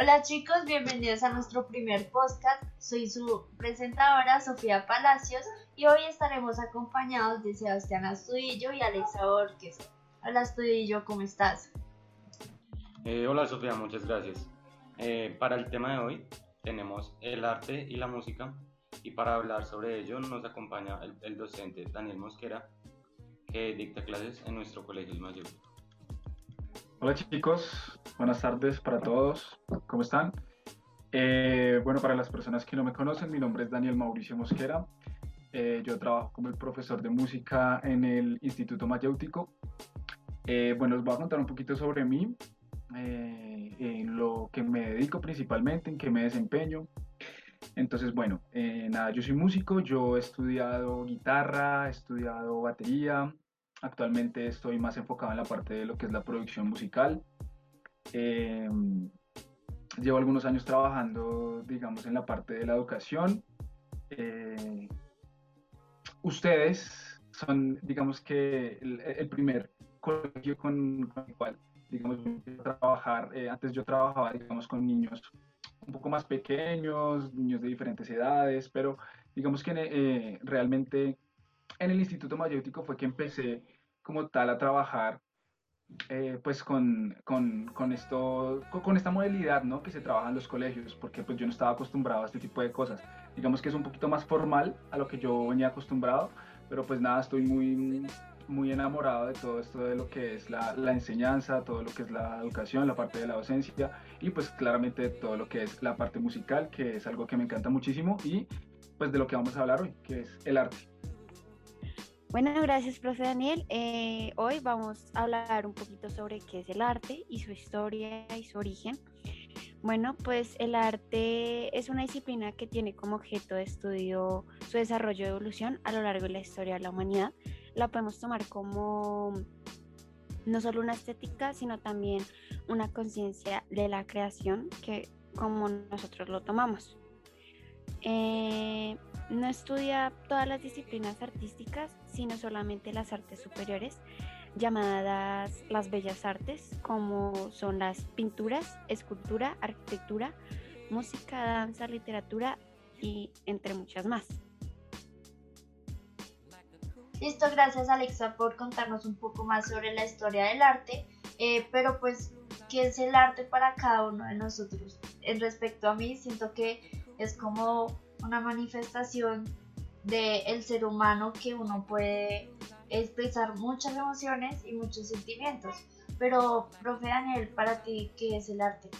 Hola chicos, bienvenidos a nuestro primer podcast. Soy su presentadora Sofía Palacios y hoy estaremos acompañados de Sebastián Astudillo y Alexa Borges. Hola Astudillo, ¿cómo estás? Eh, hola Sofía, muchas gracias. Eh, para el tema de hoy tenemos el arte y la música y para hablar sobre ello nos acompaña el, docente Daniel Mosquera que dicta clases en nuestro colegio Mayor. Hola chicos, buenas tardes para todos, ¿cómo están? Eh, bueno, para las personas que no me conocen, mi nombre es Daniel Mauricio Mosquera. Eh, yo trabajo como el profesor de música en el Instituto Mayéutico. Eh, bueno, os voy a contar un poquito sobre mí, en lo que me dedico principalmente, en qué me desempeño. Entonces, bueno, nada, yo soy músico, yo he estudiado guitarra, he estudiado batería, Actualmente estoy más enfocado en la parte de lo que es la producción musical. Em, llevo algunos años trabajando, digamos, en la parte de la educación. Eh, ustedes son, digamos que, el, primer colegio con, el cual, digamos, trabajar. Eh, antes yo trabajaba, digamos, con niños un poco más pequeños, niños de diferentes edades, pero digamos que eh, realmente en el Instituto Mayéutico fue que empecé como tal a trabajar eh, pues con, con, con, esto, con, esta modalidad ¿no? que se trabaja en los colegios, porque pues yo no estaba acostumbrado a este tipo de cosas. Digamos que es un poquito más formal a lo que yo venía acostumbrado, pero pues nada, estoy muy, muy enamorado de todo esto de lo que es la, la enseñanza, todo lo que es la educación, la parte de la docencia y pues claramente todo lo que es la parte musical, que es algo que me encanta muchísimo y pues de lo que vamos a hablar hoy, que es el arte. Bueno, gracias, profe Daniel. Eh, hoy vamos a hablar un poquito sobre qué es el arte y su historia y su origen. Bueno, pues el arte es una disciplina que tiene como objeto de estudio su desarrollo y evolución a lo largo de la historia de la humanidad. La podemos tomar como no solo una estética, sino también una conciencia de la creación que como nosotros lo tomamos. Eh, no estudia todas las disciplinas artísticas, sino solamente las artes superiores, llamadas las bellas artes, como son las pinturas, escultura, arquitectura, música, danza, literatura y entre muchas más. Listo, gracias Alexa por contarnos un poco más sobre la historia del arte, eh, pero pues, ¿qué es el arte para cada uno de nosotros? En respecto a mí, siento que es como una manifestación del ser humano que uno puede expresar muchas emociones y muchos sentimientos. Pero, profe Daniel, para ti, ¿qué es el arte?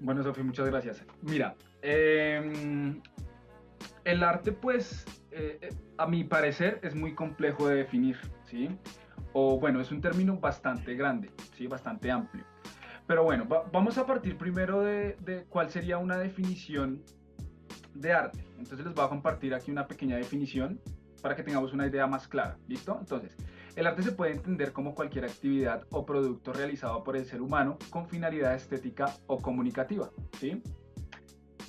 Bueno, Sofía, muchas gracias. Mira, em, el arte, pues, eh, eh, a mi parecer, es muy complejo de definir, ¿sí? O bueno, es un término bastante grande, ¿sí? Bastante amplio. Pero bueno, vamos a partir primero de, de, cuál sería una definición de arte. Entonces les voy a compartir aquí una pequeña definición para que tengamos una idea más clara. ¿Listo? Entonces, el arte se puede entender como cualquier actividad o producto realizado por el ser humano con finalidad estética o comunicativa. ¿Sí?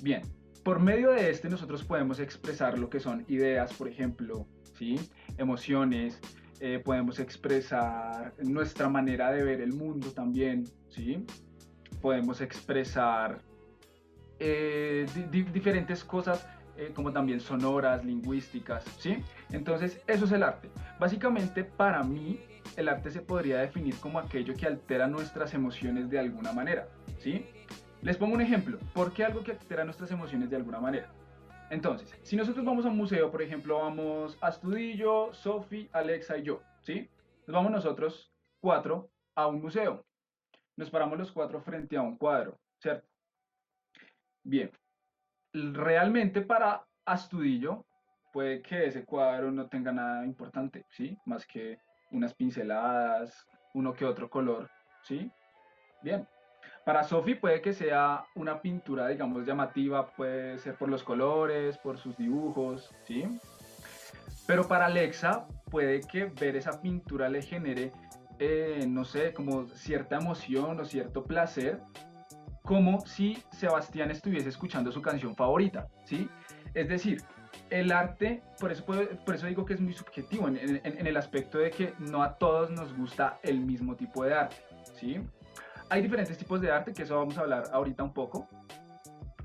Bien, por medio de este nosotros podemos expresar lo que son ideas, por ejemplo, ¿sí? emociones, eh, podemos expresar nuestra manera de ver el mundo también, ¿sí? Podemos expresar eh, diferentes cosas eh, como también sonoras, lingüísticas, ¿sí? Entonces, eso es el arte. Básicamente, para mí, el arte se podría definir como aquello que altera nuestras emociones de alguna manera, ¿sí? Les pongo un ejemplo. ¿Por qué algo que altera nuestras emociones de alguna manera? Entonces, si nosotros vamos a un museo, por ejemplo, vamos Astudillo, Sofi, Alexa y yo, ¿sí? Nos vamos nosotros cuatro a un museo. Nos paramos los cuatro frente a un cuadro, ¿cierto? Bien. Realmente para Astudillo puede que ese cuadro no tenga nada importante, ¿sí? Más que unas pinceladas, uno que otro color, ¿sí? Bien. Para Sophie puede que sea una pintura, digamos, llamativa, puede ser por los colores, por sus dibujos, ¿sí? Pero para Alexa puede que ver esa pintura le genere, eh, no sé, como cierta emoción o cierto placer, como si Sebastián estuviese escuchando su canción favorita, ¿sí? Es decir, el arte, por eso, por eso digo que es muy subjetivo, en, en el aspecto de que no a todos nos gusta el mismo tipo de arte, ¿sí? Hay diferentes tipos de arte, que eso vamos a hablar ahorita un poco,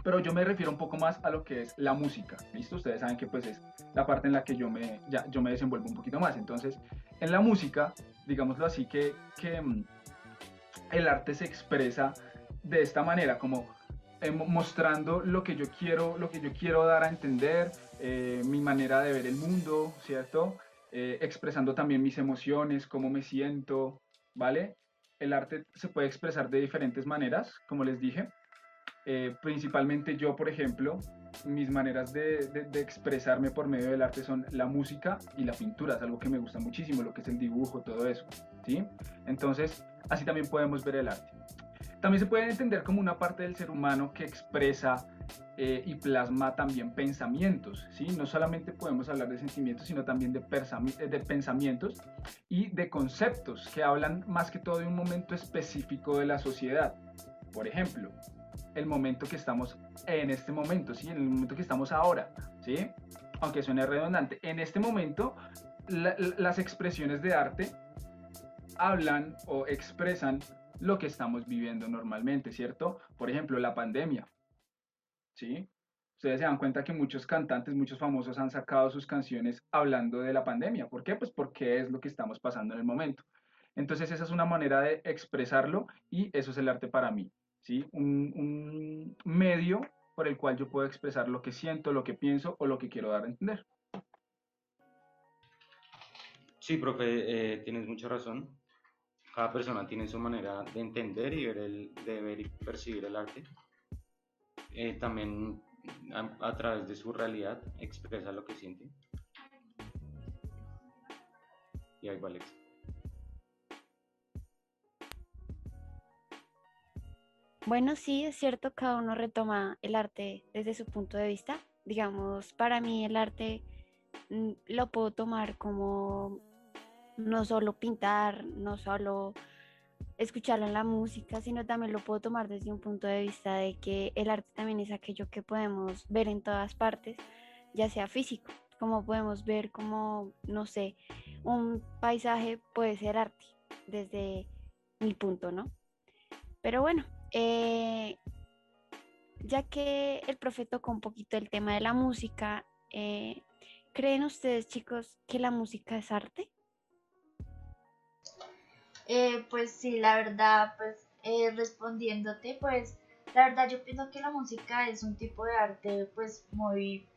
pero yo me refiero un poco más a lo que es la música, ¿listo? Ustedes saben que pues es la parte en la que yo me, ya, yo me desenvuelvo un poquito más. Entonces, en la música, digámoslo así, que, que mm, el arte se expresa de esta manera, como eh, mostrando lo que yo quiero, lo que yo quiero dar a entender, eh, mi manera de ver el mundo, ¿cierto? Eh, expresando también mis emociones, cómo me siento, ¿vale? El arte se puede expresar de diferentes maneras, como les dije. principalmente yo, por ejemplo, mis maneras de, de, expresarme por medio del arte son la música y la pintura, es algo que me gusta muchísimo, lo que es el dibujo, todo eso, ¿sí? Entonces, así también podemos ver el arte. También se puede entender como una parte del ser humano que expresa eh, y plasma también pensamientos, ¿sí? No solamente podemos hablar de sentimientos, sino también de, pensamientos y de conceptos que hablan más que todo de un momento específico de la sociedad. Por ejemplo, el momento que estamos en este momento, ¿sí? En el momento que estamos ahora, ¿sí? Aunque suene redundante, en este momento las expresiones de arte hablan o expresan lo que estamos viviendo normalmente, ¿cierto? Por ejemplo, la pandemia, ¿sí? Ustedes se dan cuenta que muchos cantantes, muchos famosos han sacado sus canciones hablando de la pandemia. ¿Por qué? Pues porque es lo que estamos pasando en el momento. Entonces esa es una manera de expresarlo y eso es el arte para mí, ¿sí? Un, medio por el cual yo puedo expresar lo que siento, lo que pienso o lo que quiero dar a entender. Sí, profe, eh, tienes mucha razón cada persona tiene su manera de entender y ver, el, de ver y percibir el arte. Eh, también a, través de su realidad expresa lo que siente. Y ahí va Alex. Bueno, sí, es cierto, cada uno retoma el arte desde su punto de vista. Digamos, para mí el arte mm, lo puedo tomar como no solo pintar, no solo escucharlo en la música, sino también lo puedo tomar desde un punto de vista de que el arte también es aquello que podemos ver en todas partes, ya sea físico, como podemos ver como, no sé, un paisaje puede ser arte, desde mi punto, ¿no? Pero bueno, eh, ya que el profe tocó un poquito el tema de la música, eh, ¿creen ustedes chicos que la música es arte? Eh, pues sí, la verdad, pues eh, respondiéndote, pues la verdad yo pienso que la música es un tipo de arte pues muy,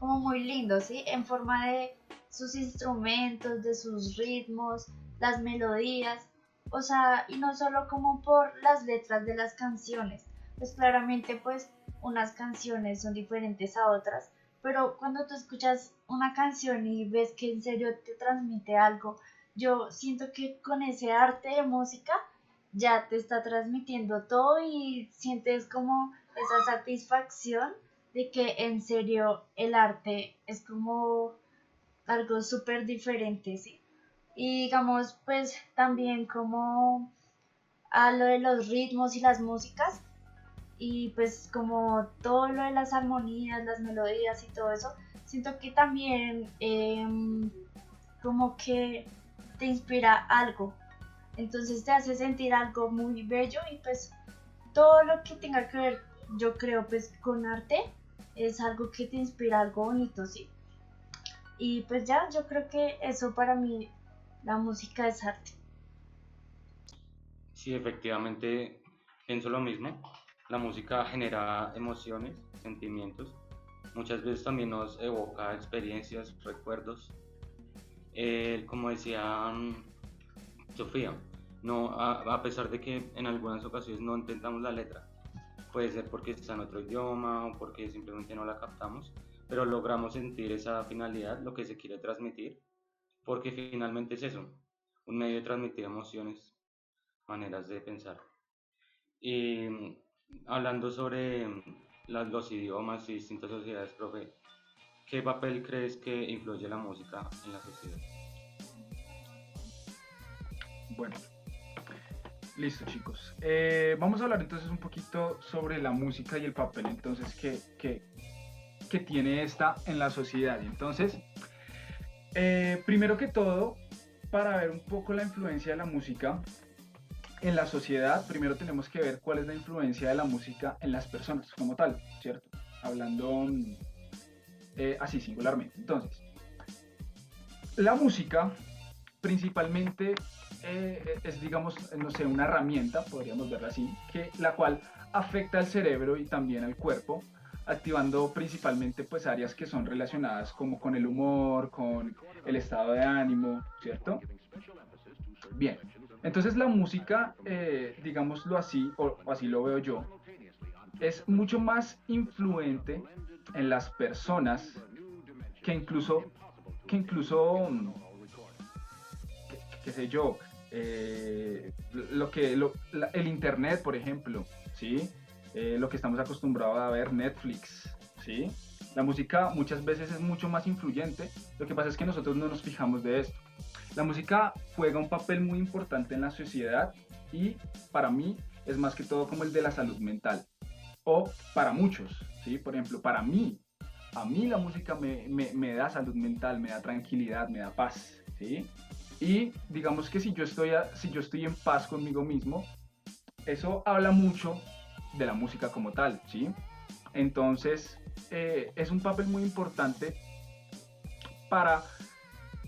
como muy lindo, ¿sí? En forma de sus instrumentos, de sus ritmos, las melodías, o sea, y no solo como por las letras de las canciones, pues claramente pues unas canciones son diferentes a otras, pero cuando tú escuchas una canción y ves que en serio te transmite algo, yo siento que con ese arte de música ya te está transmitiendo todo y sientes como esa satisfacción de que en serio el arte es como algo súper diferente, ¿sí? Y digamos, pues también como a lo de los ritmos y las músicas y pues como todo lo de las armonías, las melodías y todo eso, siento que también em, como que te inspira algo. Entonces te hace sentir algo muy bello y pues todo lo que tenga que ver, yo creo, pues con arte es algo que te inspira algo bonito, ¿sí? Y pues ya, yo creo que eso para mí, la música es arte. Sí, efectivamente, pienso lo mismo. La música genera emociones, sentimientos. Muchas veces también nos evoca experiencias, recuerdos como decía Sofía, no, a, pesar de que en algunas ocasiones no intentamos la letra, puede ser porque está en otro idioma o porque simplemente no la captamos, pero logramos sentir esa finalidad, lo que se quiere transmitir, porque finalmente es eso, un medio de transmitir emociones, maneras de pensar. Y mm, hablando sobre mm, los idiomas y distintas sociedades, profe, ¿Qué papel crees que influye la música en la sociedad? Bueno, listo chicos. Eh, vamos a hablar entonces un poquito sobre la música y el papel entonces que, que, tiene esta en la sociedad. Entonces, eh, primero que todo, para ver un poco la influencia de la música, en la sociedad, primero tenemos que ver cuál es la influencia de la música en las personas como tal, ¿cierto? Hablando eh, así singularmente. Entonces, la música principalmente eh, es, digamos, no sé, una herramienta, podríamos verla así, que, la cual afecta al cerebro y también al cuerpo, activando principalmente pues áreas que son relacionadas como con el humor, con el estado de ánimo, ¿cierto? Bien, entonces la música, eh, digámoslo así, o, así lo veo yo, es mucho más influente en las personas que incluso, que incluso, qué, sé yo, eh, lo que, el internet, por ejemplo, ¿sí? Eh, lo que estamos acostumbrados a ver, Netflix, ¿sí? La música muchas veces es mucho más influyente, lo que pasa es que nosotros no nos fijamos de esto. La música juega un papel muy importante en la sociedad y para mí es más que todo como el de la salud mental. O para muchos, ¿sí? Por ejemplo, para mí, a mí la música me, me, da salud mental, me da tranquilidad, me da paz, ¿sí? Y digamos que si yo estoy, si yo estoy en paz conmigo mismo, eso habla mucho de la música como tal, ¿sí? Entonces, eh, es un papel muy importante para,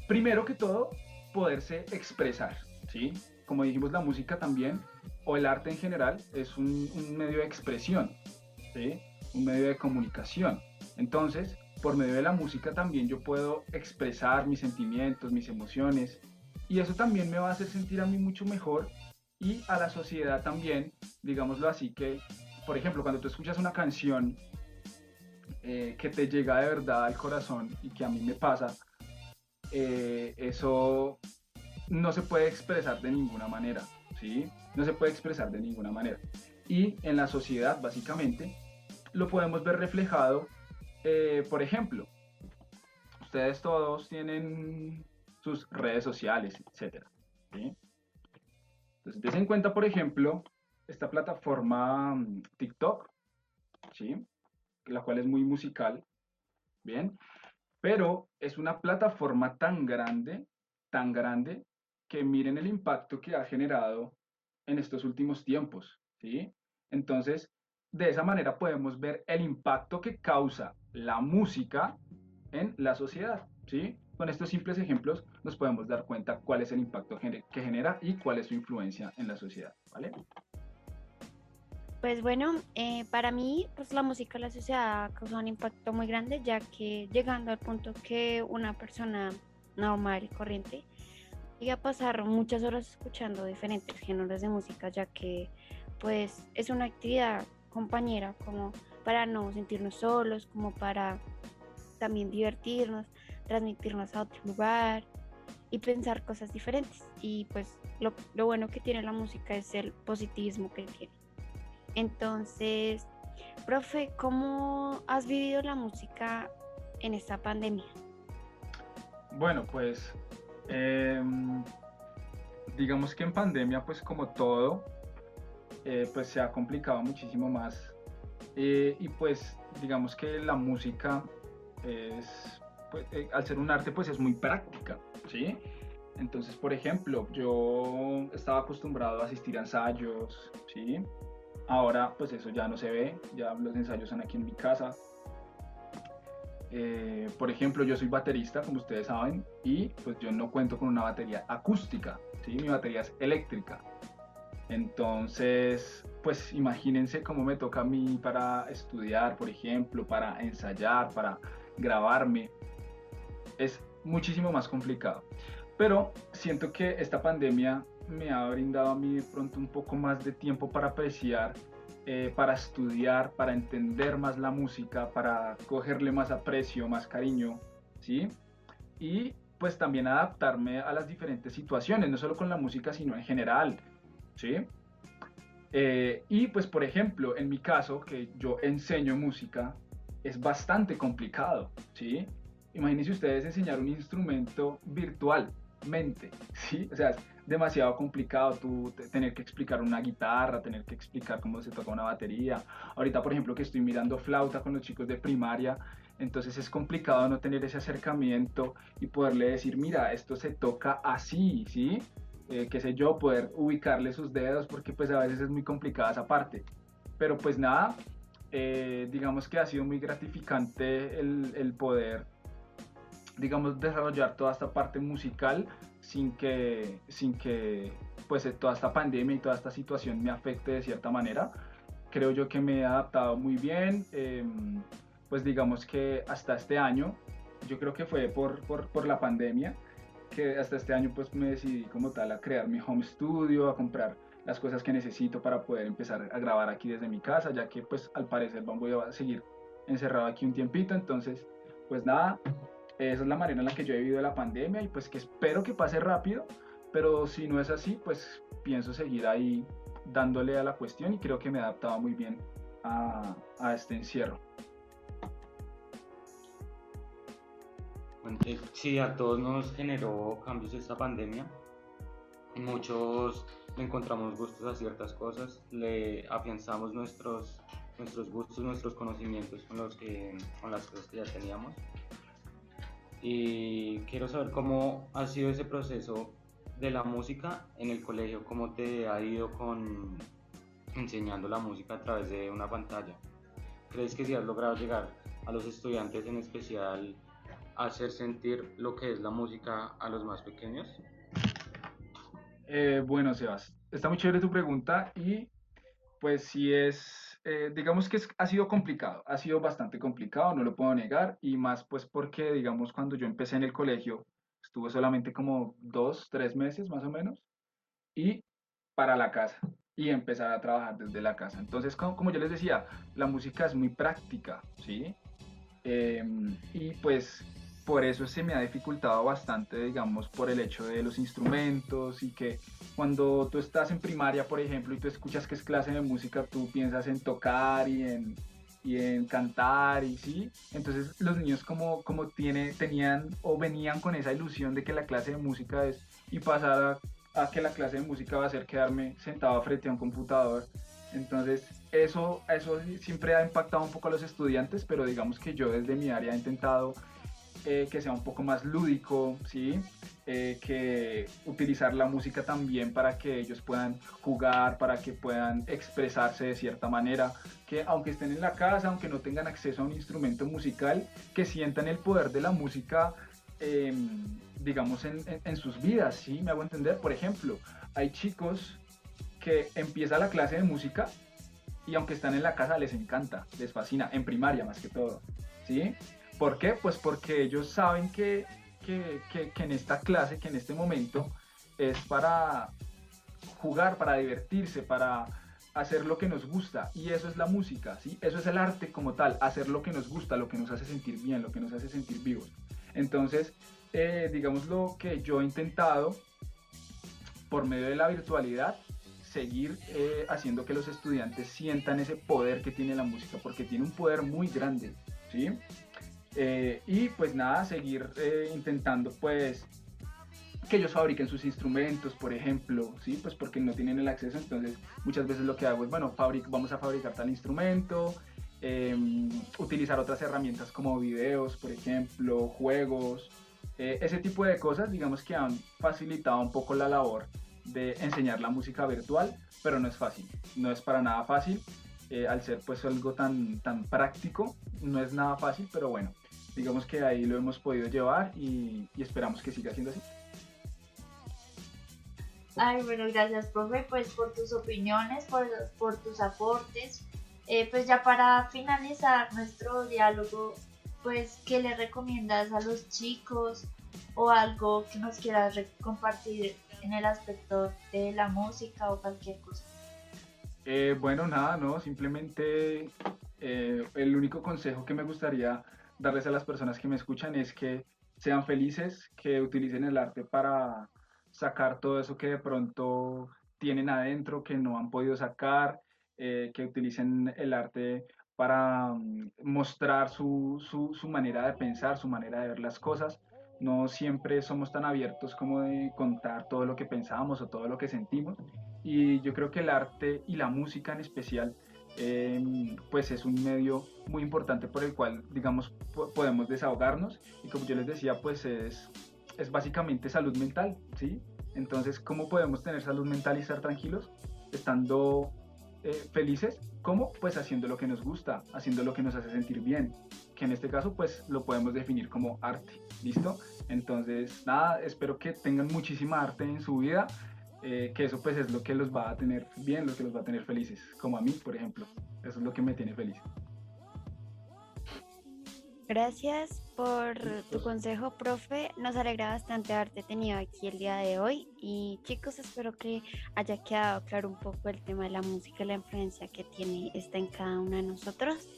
primero que todo, poderse expresar, ¿sí? Como dijimos, la música también, o el arte en general, es un, medio de expresión, ¿sí? Un medio de comunicación. Entonces, por medio de la música también yo puedo expresar mis sentimientos, mis emociones, y eso también me va a hacer sentir a mí mucho mejor y a la sociedad también, digámoslo así, que, por ejemplo, cuando tú escuchas una canción eh, que te llega de verdad al corazón y que a mí me pasa, eh, eso no se puede expresar de ninguna manera, ¿sí? No se puede expresar de ninguna manera. Y en la sociedad, básicamente, lo podemos ver reflejado, eh, por ejemplo, ustedes todos tienen sus redes sociales, etc. Entonces, des en cuenta, por ejemplo, esta plataforma mm, TikTok, ¿sí? la cual es muy musical, ¿bien? Pero es una plataforma tan grande, tan grande, que miren el impacto que ha generado en estos últimos tiempos, ¿sí? Entonces, de esa manera podemos ver el impacto que causa la música en la sociedad, ¿sí? Con estos simples ejemplos nos podemos dar cuenta cuál es el impacto que genera y cuál es su influencia en la sociedad, ¿vale? Pues bueno, eh, para mí, pues la música en la sociedad ha causado un impacto muy grande, ya que llegando al punto que una persona normal y corriente a pasar muchas horas escuchando diferentes géneros de música, ya que pues es una actividad compañera como para no sentirnos solos, como para también divertirnos, transmitirnos a otro lugar y pensar cosas diferentes. Y pues lo, lo bueno que tiene la música es el positivismo que tiene. Entonces, profe, ¿cómo has vivido la música en esta pandemia? Bueno, pues em, digamos que en pandemia, pues como todo, eh, pues se ha complicado muchísimo más. Eh, y pues digamos que la música es pues, eh, al ser un arte, pues es muy práctica, ¿sí? Entonces, por ejemplo, yo estaba acostumbrado a asistir a ensayos, ¿sí? Ahora, pues eso ya no se ve, ya los ensayos son aquí en mi casa. Eh, por ejemplo, yo soy baterista, como ustedes saben, y pues yo no cuento con una batería acústica, ¿sí? Mi batería es eléctrica. Entonces, pues imagínense cómo me toca a mí para estudiar, por ejemplo, para ensayar, para grabarme es muchísimo más complicado. Pero siento que esta pandemia me ha brindado a mí de pronto un poco más de tiempo para apreciar, eh, para estudiar, para entender más la música, para cogerle más aprecio, más cariño, ¿sí? Y pues también adaptarme a las diferentes situaciones, no solo con la música, sino en general, ¿sí? Eh, y pues por ejemplo, en mi caso, que yo enseño música, es bastante complicado, ¿sí? imagínense ustedes enseñar un instrumento virtualmente, ¿sí? O sea, demasiado complicado tú tener que explicar una guitarra, tener que explicar cómo se toca una batería. Ahorita, por ejemplo, que estoy mirando flauta con los chicos de primaria, entonces es complicado no tener ese acercamiento y poderle decir, mira, esto se toca así, ¿sí? eh, qué sé yo, poder ubicarle sus dedos, porque pues a veces es muy complicada esa parte. Pero pues nada, eh, digamos que ha sido muy gratificante el, el, poder, digamos, desarrollar toda esta parte musical sin que, sin que pues toda esta pandemia y toda esta situación me afecte de cierta manera. Creo yo que me he adaptado muy bien, em, pues digamos que hasta este año, yo creo que fue por, por, por la pandemia, que hasta este año pues me decidí como tal a crear mi home studio, a comprar las cosas que necesito para poder empezar a grabar aquí desde mi casa, ya que pues al parecer voy a seguir encerrado aquí un tiempito, entonces pues nada, esa es la manera en la que yo he vivido la pandemia y pues que espero que pase rápido, pero si no es así, pues pienso seguir ahí dándole a la cuestión y creo que me he adaptado muy bien a, a este encierro. Eh, sí, a todos nos generó cambios esta pandemia. Muchos encontramos gustos a ciertas cosas, le afianzamos nuestros, nuestros gustos, nuestros conocimientos con, los con las cosas que ya teníamos. Y quiero saber cómo ha sido ese proceso de la música en el colegio, cómo te ha ido con enseñando la música a través de una pantalla. ¿Crees que si has logrado llegar a los estudiantes en especial hacer sentir lo que es la música a los más pequeños? Eh, bueno, Sebas, está muy chévere tu pregunta y pues sí es, eh, digamos que ha sido complicado, ha sido bastante complicado, no lo puedo negar y más pues porque digamos cuando yo empecé en el colegio estuve solamente como dos, tres meses más o menos y para la casa y empezar a trabajar desde la casa. Entonces, como, como yo les decía, la música es muy práctica, ¿sí? Em, y pues por eso se me ha dificultado bastante, digamos, por el hecho de los instrumentos y que cuando tú estás en primaria, por ejemplo, y tú escuchas que es clase de música, tú piensas en tocar y en, y en cantar y sí. Entonces los niños como, como tiene, tenían o venían con esa ilusión de que la clase de música es y pasar a, a que la clase de música va a ser quedarme sentado frente a un computador. Entonces eso, eso siempre ha impactado un poco a los estudiantes, pero digamos que yo desde mi área he intentado eh, que sea un poco más lúdico, ¿sí? Eh, que utilizar la música también para que ellos puedan jugar, para que puedan expresarse de cierta manera, que aunque estén en la casa, aunque no tengan acceso a un instrumento musical, que sientan el poder de la música, em, digamos, en, en, sus vidas, ¿sí? Me hago entender, por ejemplo, hay chicos que empieza la clase de música y aunque están en la casa les encanta, les fascina, en primaria más que todo, ¿sí? ¿Por qué? Pues porque ellos saben que, que, que, en esta clase, que en este momento es para jugar, para divertirse, para hacer lo que nos gusta. Y eso es la música, ¿sí? Eso es el arte como tal, hacer lo que nos gusta, lo que nos hace sentir bien, lo que nos hace sentir vivos. Entonces, eh, digamos lo que yo he intentado por medio de la virtualidad, seguir eh, haciendo que los estudiantes sientan ese poder que tiene la música, porque tiene un poder muy grande, ¿sí? Eh, y pues nada, seguir eh, intentando pues que ellos fabriquen sus instrumentos, por ejemplo, ¿sí? Pues porque no tienen el acceso, entonces muchas veces lo que hago es, bueno, vamos a fabricar tal instrumento, em, utilizar otras herramientas como videos, por ejemplo, juegos, eh, ese tipo de cosas, digamos que han facilitado un poco la labor de enseñar la música virtual, pero no es fácil, no es para nada fácil, al ser pues algo tan, tan práctico, no es nada fácil, pero bueno, digamos que ahí lo hemos podido llevar y, esperamos que siga siendo así. Ay, bueno, gracias, profe, pues por tus opiniones, por, por tus aportes. Eh, pues ya para finalizar nuestro diálogo, pues, ¿qué le recomiendas a los chicos o algo que nos quieras compartir en el aspecto de la música o cualquier cosa? Eh, bueno, nada, no, simplemente eh, el único consejo que me gustaría darles a las personas que me escuchan es que sean felices, que utilicen el arte para sacar todo eso que de pronto tienen adentro, que no han podido sacar, eh, que utilicen el arte para mm, mostrar su, su, su, manera de pensar, su manera de ver las cosas. No siempre somos tan abiertos como de contar todo lo que pensamos o todo lo que sentimos. Y yo creo que el arte y la música en especial Em, pues es un medio muy importante por el cual, digamos, podemos desahogarnos y como yo les decía, pues es, es básicamente salud mental, ¿sí? Entonces, ¿cómo podemos tener salud mental y estar tranquilos? Estando eh, felices. ¿Cómo? Pues haciendo lo que nos gusta, haciendo lo que nos hace sentir bien, que en este caso pues lo podemos definir como arte. ¿Listo? Entonces, nada, espero que tengan muchísima arte en su vida, eh, que eso pues es lo que los va a tener bien, lo que los va a tener felices, como a mí, por ejemplo. Eso es lo que me tiene feliz. Gracias por tu consejo, profe. Nos alegra bastante haberte tenido aquí el día de hoy. Y chicos, espero que haya quedado claro un poco el tema de la música y la influencia que tiene esta en cada uno de nosotros.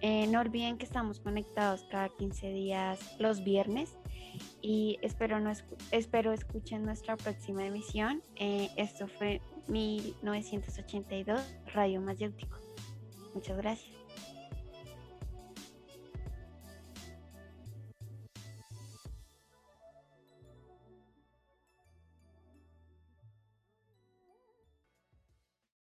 Eh, no olviden que estamos conectados cada 15 días los viernes y espero, no espero escuchen nuestra próxima emisión. Eh, esto fue 1982 Radio Mayéutico. Muchas gracias.